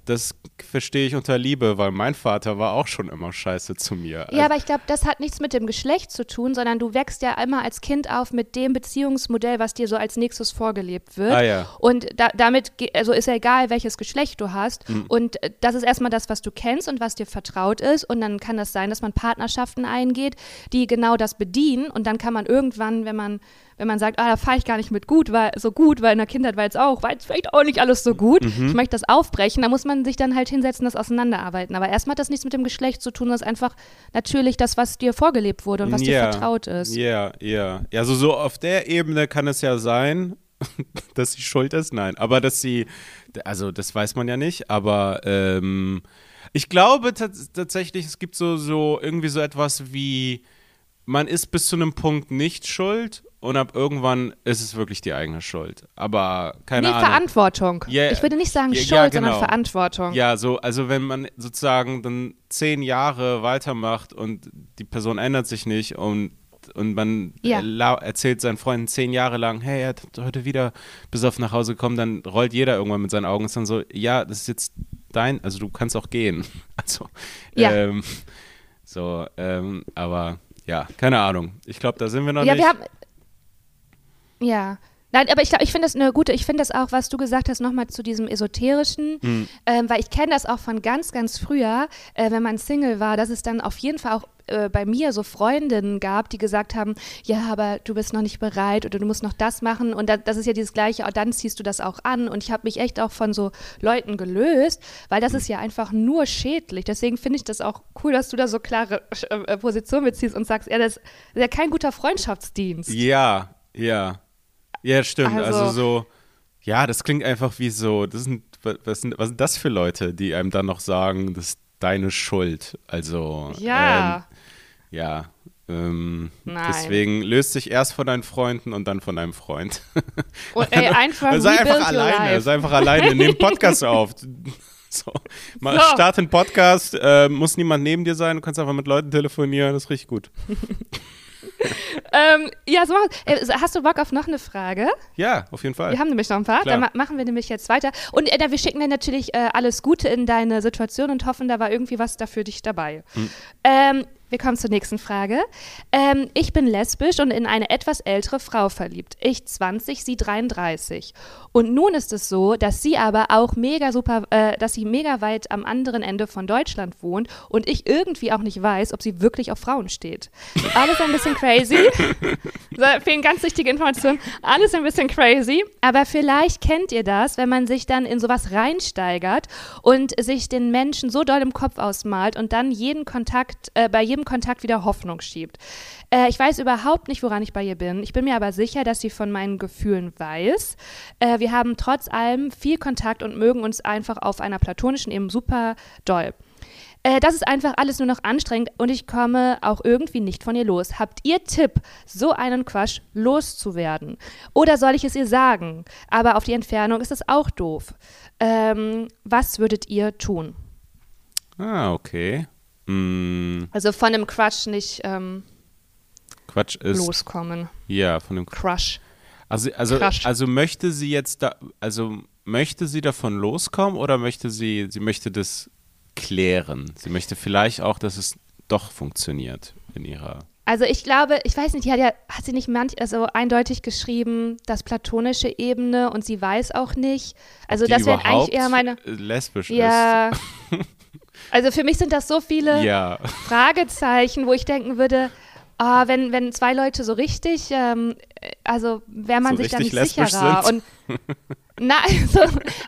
das verstehe ich unter Liebe, weil mein Vater war auch schon immer scheiße zu mir. Ja, also, aber ich glaube, das hat nichts mit dem Geschlecht zu tun, sondern du wächst ja immer als Kind auf mit dem Beziehungsmodell, was dir so als nächstes vorgelebt wird. Ah, ja. Und da, damit, also ist ja egal, welches Geschlecht du hast. Mhm. Und äh, das ist erstmal das, was du kennst und was dir vertraut ist. Und dann kann das sein, dass man Partnerschaften eingeht, die genau das bedienen. Und dann kann man irgendwann, wenn man wenn man sagt, ah, da fahre ich gar nicht mit gut, weil so gut, weil in der Kindheit war es auch, war jetzt vielleicht auch nicht alles so gut. Mhm. Ich möchte das aufbrechen, da muss man sich dann halt hinsetzen, das auseinanderarbeiten. Aber erstmal hat das nichts mit dem Geschlecht zu tun, das ist einfach natürlich das, was dir vorgelebt wurde und was yeah. dir vertraut ist. Ja, yeah, ja. Yeah. Ja, also so auf der Ebene kann es ja sein, dass sie schuld ist, nein. Aber dass sie, also das weiß man ja nicht, aber ähm, ich glaube tatsächlich, es gibt so, so irgendwie so etwas wie, man ist bis zu einem Punkt nicht schuld und ab irgendwann ist es wirklich die eigene Schuld. Aber keine nee, Ahnung. Verantwortung. Yeah, ich würde nicht sagen yeah, Schuld, ja, genau. sondern Verantwortung. Ja, so, also wenn man sozusagen dann zehn Jahre weitermacht und die Person ändert sich nicht und und man ja. erzählt seinen Freunden zehn Jahre lang, hey, er hat heute wieder besoffen nach Hause gekommen, dann rollt jeder irgendwann mit seinen Augen und ist dann so, ja, das ist jetzt dein, also du kannst auch gehen. Also, ja. ähm, so, ähm, aber ja, keine Ahnung. Ich glaube, da sind wir noch ja, nicht. Wir haben, ja. Nein, aber ich glaube, ich finde das eine gute, ich finde das auch, was du gesagt hast, nochmal zu diesem Esoterischen, mhm. ähm, weil ich kenne das auch von ganz, ganz früher, äh, wenn man Single war, dass es dann auf jeden Fall auch äh, bei mir so Freundinnen gab, die gesagt haben, ja, aber du bist noch nicht bereit oder du musst noch das machen und da, das ist ja dieses Gleiche, oh, dann ziehst du das auch an und ich habe mich echt auch von so Leuten gelöst, weil das ist ja einfach nur schädlich. Deswegen finde ich das auch cool, dass du da so klare äh, Position beziehst und sagst, ja, das ist ja kein guter Freundschaftsdienst. Ja, ja. Ja, stimmt. Also, also, so, ja, das klingt einfach wie so, das sind, was sind, was sind das für Leute, die einem dann noch sagen, das ist deine Schuld. Also, ja. Ähm, ja. Ähm, deswegen löst sich erst von deinen Freunden und dann von deinem Freund. Und ey, einfach also sei einfach alleine, sei einfach alleine, nimm Podcast auf. So, mal so. start einen Podcast, äh, muss niemand neben dir sein, du kannst einfach mit Leuten telefonieren, das ist richtig gut. ähm, ja, so machen äh, Hast du Bock auf noch eine Frage? Ja, auf jeden Fall. Wir haben nämlich noch ein paar. Klar. Dann ma machen wir nämlich jetzt weiter. Und äh, wir schicken dir natürlich äh, alles Gute in deine Situation und hoffen, da war irgendwie was da für dich dabei. Hm. Ähm, wir kommen zur nächsten Frage. Ähm, ich bin lesbisch und in eine etwas ältere Frau verliebt. Ich 20, sie 33. Und nun ist es so, dass sie aber auch mega super, äh, dass sie mega weit am anderen Ende von Deutschland wohnt und ich irgendwie auch nicht weiß, ob sie wirklich auf Frauen steht. Alles ein bisschen crazy. so, fehlen ganz wichtige Informationen. Alles ein bisschen crazy. Aber vielleicht kennt ihr das, wenn man sich dann in sowas reinsteigert und sich den Menschen so doll im Kopf ausmalt und dann jeden Kontakt, äh, bei jedem Kontakt wieder Hoffnung schiebt. Äh, ich weiß überhaupt nicht, woran ich bei ihr bin. Ich bin mir aber sicher, dass sie von meinen Gefühlen weiß. Äh, wir haben trotz allem viel Kontakt und mögen uns einfach auf einer platonischen eben super doll. Äh, das ist einfach alles nur noch anstrengend und ich komme auch irgendwie nicht von ihr los. Habt ihr Tipp, so einen Quatsch loszuwerden? Oder soll ich es ihr sagen? Aber auf die Entfernung ist es auch doof. Ähm, was würdet ihr tun? Ah, okay. Mm. Also von dem Crush nicht ähm, Quatsch ist, loskommen. Ja, von dem Crush. Also, also, also möchte sie jetzt da, also möchte sie davon loskommen oder möchte sie, sie möchte das klären? Sie möchte vielleicht auch, dass es doch funktioniert in ihrer. Also ich glaube, ich weiß nicht, die hat ja, hat sie nicht manch, also eindeutig geschrieben, das platonische Ebene und sie weiß auch nicht. Also das wäre eigentlich eher meine. Lesbisch ja, ist. Also für mich sind das so viele ja. Fragezeichen, wo ich denken würde, oh, wenn, wenn zwei Leute so richtig, ähm, also wäre man so sich da nicht sicherer. Sind. Und na, also,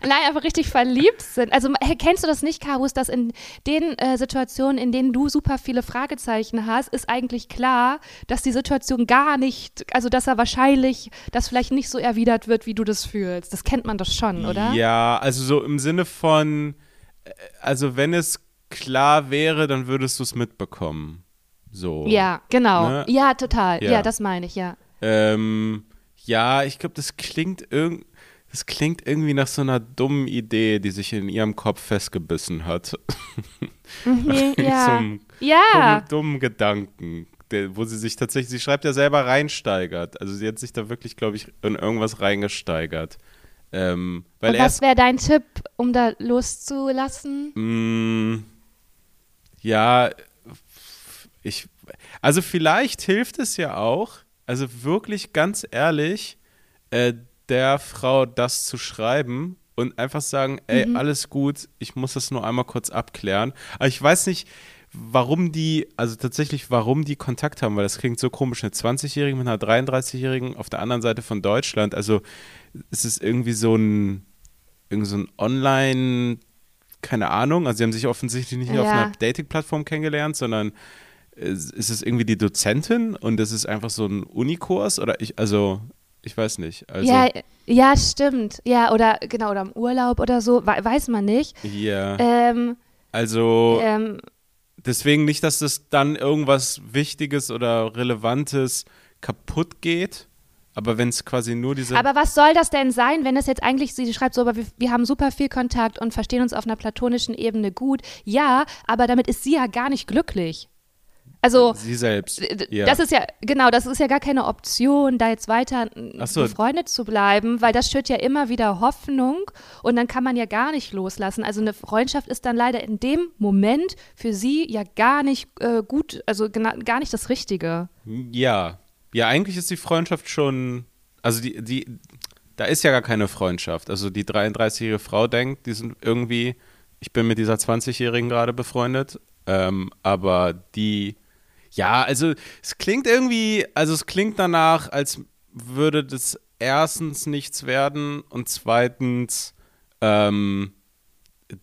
nein, einfach richtig verliebt sind. Also kennst du das nicht, Karus, dass in den äh, Situationen, in denen du super viele Fragezeichen hast, ist eigentlich klar, dass die Situation gar nicht, also dass er wahrscheinlich, dass vielleicht nicht so erwidert wird, wie du das fühlst. Das kennt man doch schon, oder? Ja, also so im Sinne von, also wenn es klar wäre, dann würdest du es mitbekommen. So. Ja, genau. Ne? Ja, total. Ja. ja. das meine ich, ja. Ähm, ja, ich glaube, das klingt irgendwie. Das klingt irgendwie nach so einer dummen Idee, die sich in ihrem Kopf festgebissen hat. Mhm, ja. so ja. Dummen, dummen Gedanken, der, wo sie sich tatsächlich, sie schreibt ja selber reinsteigert. Also sie hat sich da wirklich, glaube ich, in irgendwas reingesteigert. Ähm, Und was wäre dein Tipp, um da loszulassen? Mh, mm, ja, ich, also vielleicht hilft es ja auch, also wirklich ganz ehrlich, äh, der Frau das zu schreiben und einfach sagen, ey, mhm. alles gut, ich muss das nur einmal kurz abklären. Aber ich weiß nicht, warum die, also tatsächlich, warum die Kontakt haben, weil das klingt so komisch, eine 20-Jährige mit einer 33-Jährigen auf der anderen Seite von Deutschland. Also es ist irgendwie so ein, irgendwie so ein Online- keine Ahnung. Also sie haben sich offensichtlich nicht ja. auf einer Dating-Plattform kennengelernt, sondern ist, ist es irgendwie die Dozentin und es ist einfach so ein Unikurs oder ich, also ich weiß nicht. Also, ja, ja, stimmt. Ja, oder genau, oder im Urlaub oder so, weiß man nicht. Ja. Ähm, also ähm, deswegen nicht, dass das dann irgendwas Wichtiges oder Relevantes kaputt geht. Aber wenn es quasi nur diese. Aber was soll das denn sein, wenn es jetzt eigentlich, sie schreibt so, aber wir, wir, haben super viel Kontakt und verstehen uns auf einer platonischen Ebene gut. Ja, aber damit ist sie ja gar nicht glücklich. Also sie selbst. Ja. Das ist ja genau, das ist ja gar keine Option, da jetzt weiter so. befreundet zu bleiben, weil das schürt ja immer wieder Hoffnung und dann kann man ja gar nicht loslassen. Also eine Freundschaft ist dann leider in dem Moment für sie ja gar nicht äh, gut, also gar nicht das Richtige. Ja, ja, eigentlich ist die Freundschaft schon, also die, die, da ist ja gar keine Freundschaft. Also die 33-jährige Frau denkt, die sind irgendwie, ich bin mit dieser 20-Jährigen gerade befreundet, ähm, aber die, ja, also es klingt irgendwie, also es klingt danach, als würde das erstens nichts werden und zweitens ähm,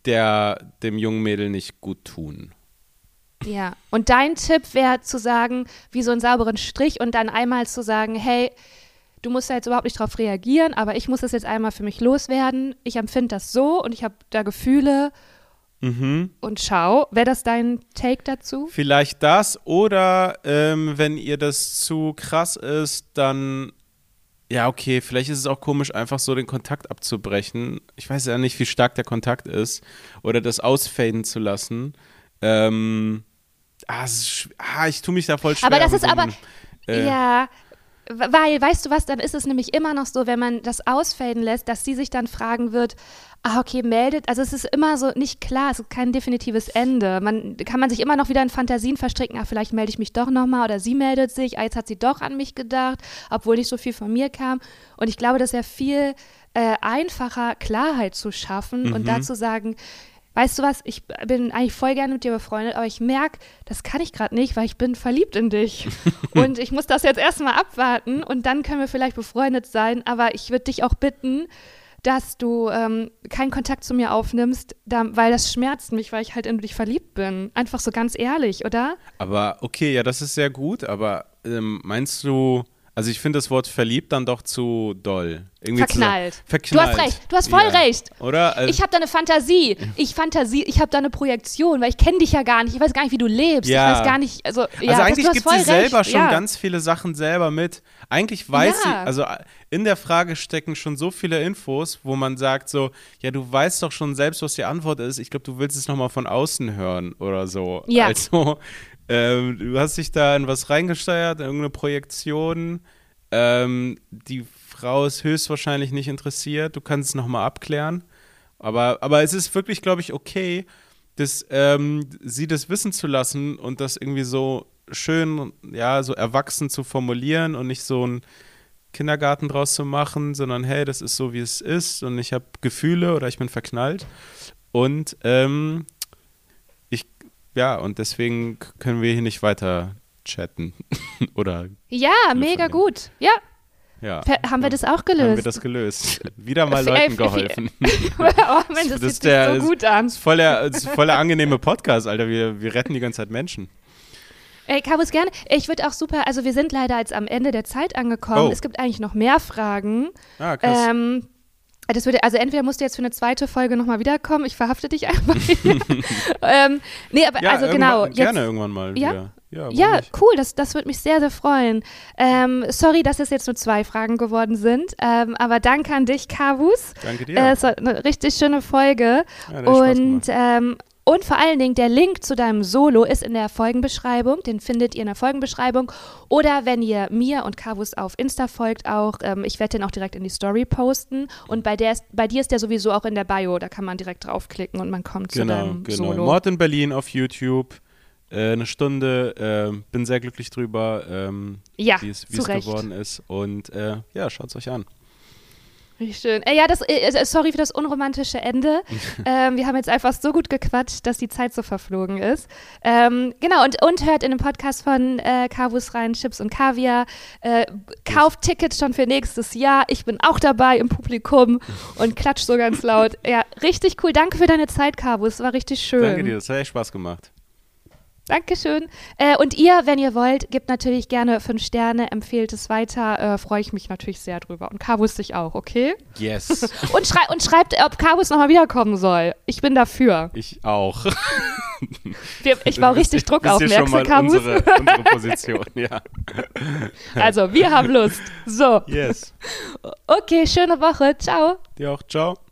der dem jungen Mädel nicht gut tun. Ja, und dein Tipp wäre zu sagen, wie so einen sauberen Strich und dann einmal zu sagen, hey, du musst da jetzt überhaupt nicht drauf reagieren, aber ich muss das jetzt einmal für mich loswerden. Ich empfinde das so und ich habe da Gefühle. Mhm. Und schau, wäre das dein Take dazu? Vielleicht das oder ähm, wenn ihr das zu krass ist, dann ja, okay, vielleicht ist es auch komisch, einfach so den Kontakt abzubrechen. Ich weiß ja nicht, wie stark der Kontakt ist. Oder das ausfaden zu lassen. Ähm, ah, ist, ah, ich tue mich da voll schwer. Aber das ist aber, äh, ja, weil, weißt du was, dann ist es nämlich immer noch so, wenn man das ausfaden lässt, dass sie sich dann fragen wird, ah, okay, meldet, also es ist immer so nicht klar, es ist kein definitives Ende. Man kann man sich immer noch wieder in Fantasien verstricken, ah, vielleicht melde ich mich doch nochmal oder sie meldet sich, ah, jetzt hat sie doch an mich gedacht, obwohl nicht so viel von mir kam. Und ich glaube, das ist ja viel äh, einfacher, Klarheit zu schaffen mhm. und dazu sagen, weißt du was, ich bin eigentlich voll gerne mit dir befreundet, aber ich merke, das kann ich gerade nicht, weil ich bin verliebt in dich. und ich muss das jetzt erstmal abwarten und dann können wir vielleicht befreundet sein, aber ich würde dich auch bitten, dass du ähm, keinen Kontakt zu mir aufnimmst, da, weil das schmerzt mich, weil ich halt in dich verliebt bin. Einfach so ganz ehrlich, oder? Aber okay, ja, das ist sehr gut, aber ähm, meinst du, Also ich finde das Wort verliebt dann doch zu doll. Irgendwie verknallt. Verknallt. Du hast recht, du hast voll ja. recht. Oder? Also ich habe da eine Fantasie. Ich Fantasie, ich habe da eine Projektion, weil ich kenne dich ja gar nicht. Ich weiß gar nicht, wie du lebst. Ja. Ich weiß gar nicht, also, ja, also eigentlich gibt sie recht. selber schon ganz viele Sachen selber mit. Eigentlich weiß sie, also in der Frage stecken schon so viele Infos, wo man sagt so, ja, du weißt doch schon selbst, was die Antwort ist. Ich glaube, du willst es nochmal von außen hören oder so. Ja. Also ähm, du hast dich da in was reingesteuert, in irgendeine Projektion. Ähm, die Frau ist höchstwahrscheinlich nicht interessiert. Du kannst es nochmal abklären. Aber, aber es ist wirklich, glaube ich, okay, das, ähm, sie das wissen zu lassen und das irgendwie so schön, ja, so erwachsen zu formulieren und nicht so ein Kindergarten draus zu machen, sondern hey, das ist so, wie es ist und ich habe Gefühle oder ich bin verknallt. Und ähm, ja, und deswegen können wir hier nicht weiter chatten. Oder. Ja, mega gut. Ja. Ja. Haben wir das auch gelöst? Haben wir das gelöst. Wieder mal Leuten geholfen. oh Mann, das, das ist der, so gut an. Das ist voll der, ist voll der angenehme Podcast, Alter. Wir, wir retten die ganze Zeit Menschen. Ey, Kabus, gerne. Ich würde auch super, also wir sind leider jetzt am Ende der Zeit angekommen. Oh. Es gibt eigentlich noch mehr Fragen. Ah, krass. Ähm, das würde, also entweder musst du jetzt für eine zweite Folge nochmal wiederkommen, ich verhafte dich einfach. ähm, nee, aber ja, also genau. Jetzt, gerne irgendwann mal ja? wieder. Ja, ja cool, das, das würde mich sehr, sehr freuen. Ähm, sorry, dass es jetzt nur zwei Fragen geworden sind, ähm, aber danke an dich, Kavus. Danke dir. Äh, es war eine richtig schöne Folge. Ja, und ähm, und vor allen Dingen, der Link zu deinem Solo ist in der Folgenbeschreibung. Den findet ihr in der Folgenbeschreibung. Oder wenn ihr mir und Kavus auf Insta folgt auch, ähm, ich werde den auch direkt in die Story posten. Und bei, der ist, bei dir ist der sowieso auch in der Bio. Da kann man direkt draufklicken und man kommt genau, zu deinem genau. Solo. Mord in Berlin auf YouTube. Äh, eine Stunde. Äh, bin sehr glücklich drüber, ähm, ja, wie es geworden ist. Und äh, ja, schaut es euch an. Wie schön. Äh, ja, das, äh, äh, sorry für das unromantische Ende. ähm, wir haben jetzt einfach so gut gequatscht, dass die Zeit so verflogen ist. Ähm, genau, und, und hört in dem Podcast von äh, Kavus rein, Chips und Kaviar. Äh, kauft Tickets schon für nächstes Jahr. Ich bin auch dabei im Publikum und klatsch so ganz laut. Ja, richtig cool. Danke für deine Zeit, Kavus. War richtig schön. Danke dir, das hat echt Spaß gemacht. Dankeschön. Äh, und ihr, wenn ihr wollt, gebt natürlich gerne fünf Sterne, empfehlt es weiter. Äh, Freue ich mich natürlich sehr drüber. Und Kabus dich auch, okay? Yes. und, schrei und schreibt, ob Kabus nochmal wiederkommen soll. Ich bin dafür. Ich auch. Wir, ich baue richtig Druck auf, merkst du, Kabus? Unsere, unsere Position, ja. Also, wir haben Lust. So. Yes. Okay, schöne Woche. Ciao. Dir auch. Ciao.